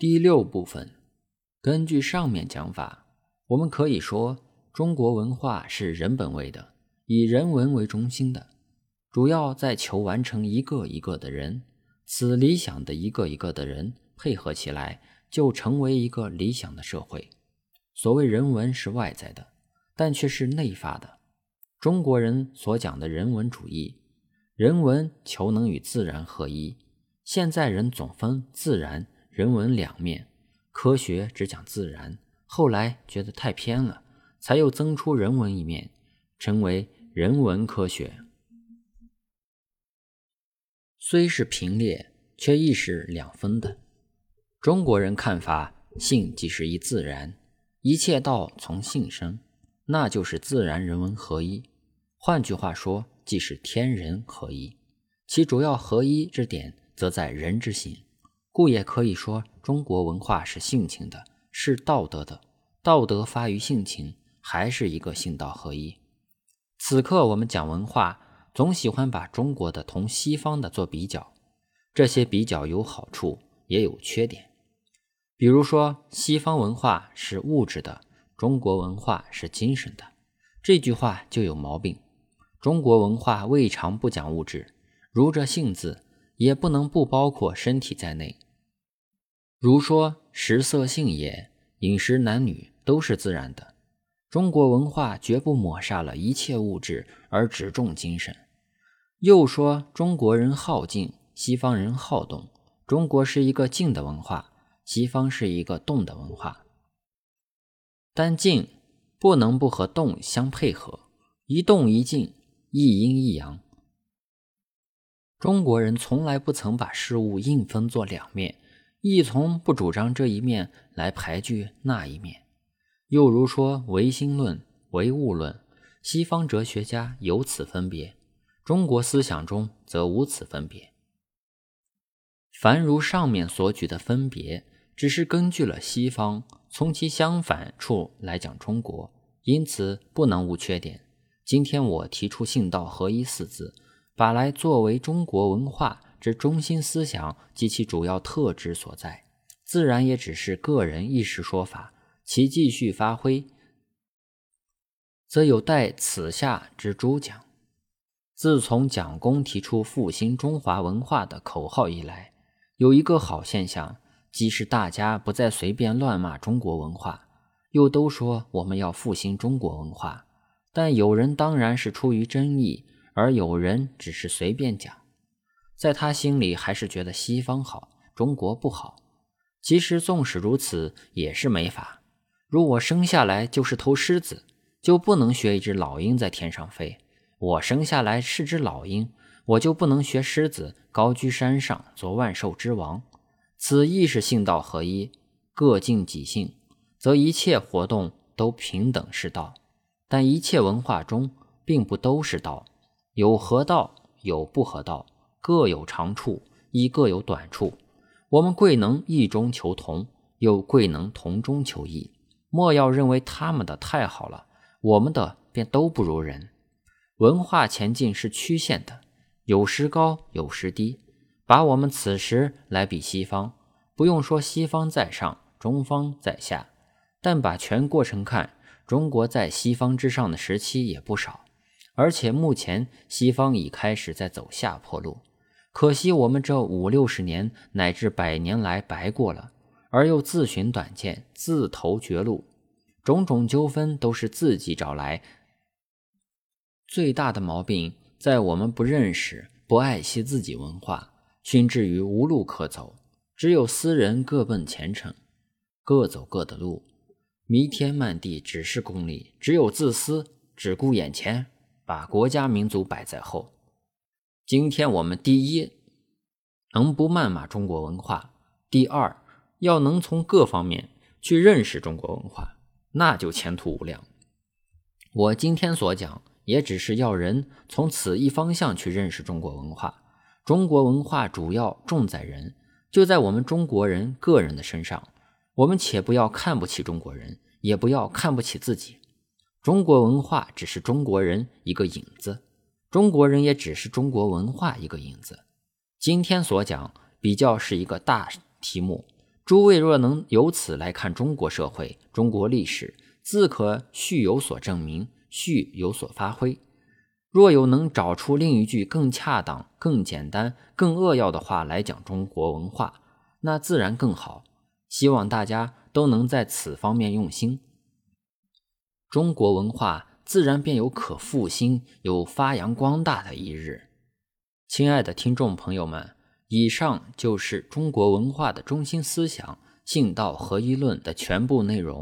第六部分，根据上面讲法，我们可以说，中国文化是人本位的，以人文为中心的，主要在求完成一个一个的人。此理想的一个一个的人配合起来，就成为一个理想的社会。所谓人文是外在的，但却是内发的。中国人所讲的人文主义，人文求能与自然合一。现在人总分自然。人文两面，科学只讲自然，后来觉得太偏了，才又增出人文一面，成为人文科学。虽是平列，却亦是两分的。中国人看法，性即是一自然，一切道从性生，那就是自然人文合一。换句话说，即是天人合一。其主要合一之点，则在人之心。故也可以说，中国文化是性情的，是道德的。道德发于性情，还是一个性道合一。此刻我们讲文化，总喜欢把中国的同西方的做比较，这些比较有好处，也有缺点。比如说，西方文化是物质的，中国文化是精神的，这句话就有毛病。中国文化未尝不讲物质，如这性字。也不能不包括身体在内。如说食色性也，饮食男女都是自然的。中国文化绝不抹杀了一切物质，而只重精神。又说中国人好静，西方人好动。中国是一个静的文化，西方是一个动的文化。但静不能不和动相配合，一动一静，一阴一阳。中国人从来不曾把事物硬分作两面，亦从不主张这一面来排拒那一面。又如说唯心论、唯物论，西方哲学家有此分别，中国思想中则无此分别。凡如上面所举的分别，只是根据了西方，从其相反处来讲中国，因此不能无缺点。今天我提出“性道合一”四字。把来作为中国文化之中心思想及其主要特质所在，自然也只是个人一时说法，其继续发挥，则有待此下之诸讲。自从蒋公提出复兴中华文化的口号以来，有一个好现象，即是大家不再随便乱骂中国文化，又都说我们要复兴中国文化，但有人当然是出于真意。而有人只是随便讲，在他心里还是觉得西方好，中国不好。其实纵使如此，也是没法。如我生下来就是头狮子，就不能学一只老鹰在天上飞；我生下来是只老鹰，我就不能学狮子高居山上做万兽之王。此亦是性道合一，各尽己性，则一切活动都平等是道。但一切文化中，并不都是道。有合道，有不合道，各有长处，亦各有短处。我们贵能异中求同，又贵能同中求异。莫要认为他们的太好了，我们的便都不如人。文化前进是曲线的，有时高，有时低。把我们此时来比西方，不用说西方在上，中方在下，但把全过程看，中国在西方之上的时期也不少。而且目前西方已开始在走下坡路，可惜我们这五六十年乃至百年来白过了，而又自寻短见，自投绝路，种种纠纷都是自己找来。最大的毛病在我们不认识、不爱惜自己文化，熏至于无路可走，只有私人各奔前程，各走各的路，弥天漫地，只是功利，只有自私，只顾眼前。把国家民族摆在后。今天我们第一，能不谩骂中国文化；第二，要能从各方面去认识中国文化，那就前途无量。我今天所讲，也只是要人从此一方向去认识中国文化。中国文化主要重在人，就在我们中国人个人的身上。我们且不要看不起中国人，也不要看不起自己。中国文化只是中国人一个影子，中国人也只是中国文化一个影子。今天所讲比较是一个大题目：诸位若能由此来看中国社会、中国历史，自可续有所证明，续有所发挥。若有能找出另一句更恰当、更简单、更扼要的话来讲中国文化，那自然更好。希望大家都能在此方面用心，中国文化自然便有可复兴、有发扬光大的一日。亲爱的听众朋友们，以上就是中国文化的中心思想——信道合一论的全部内容。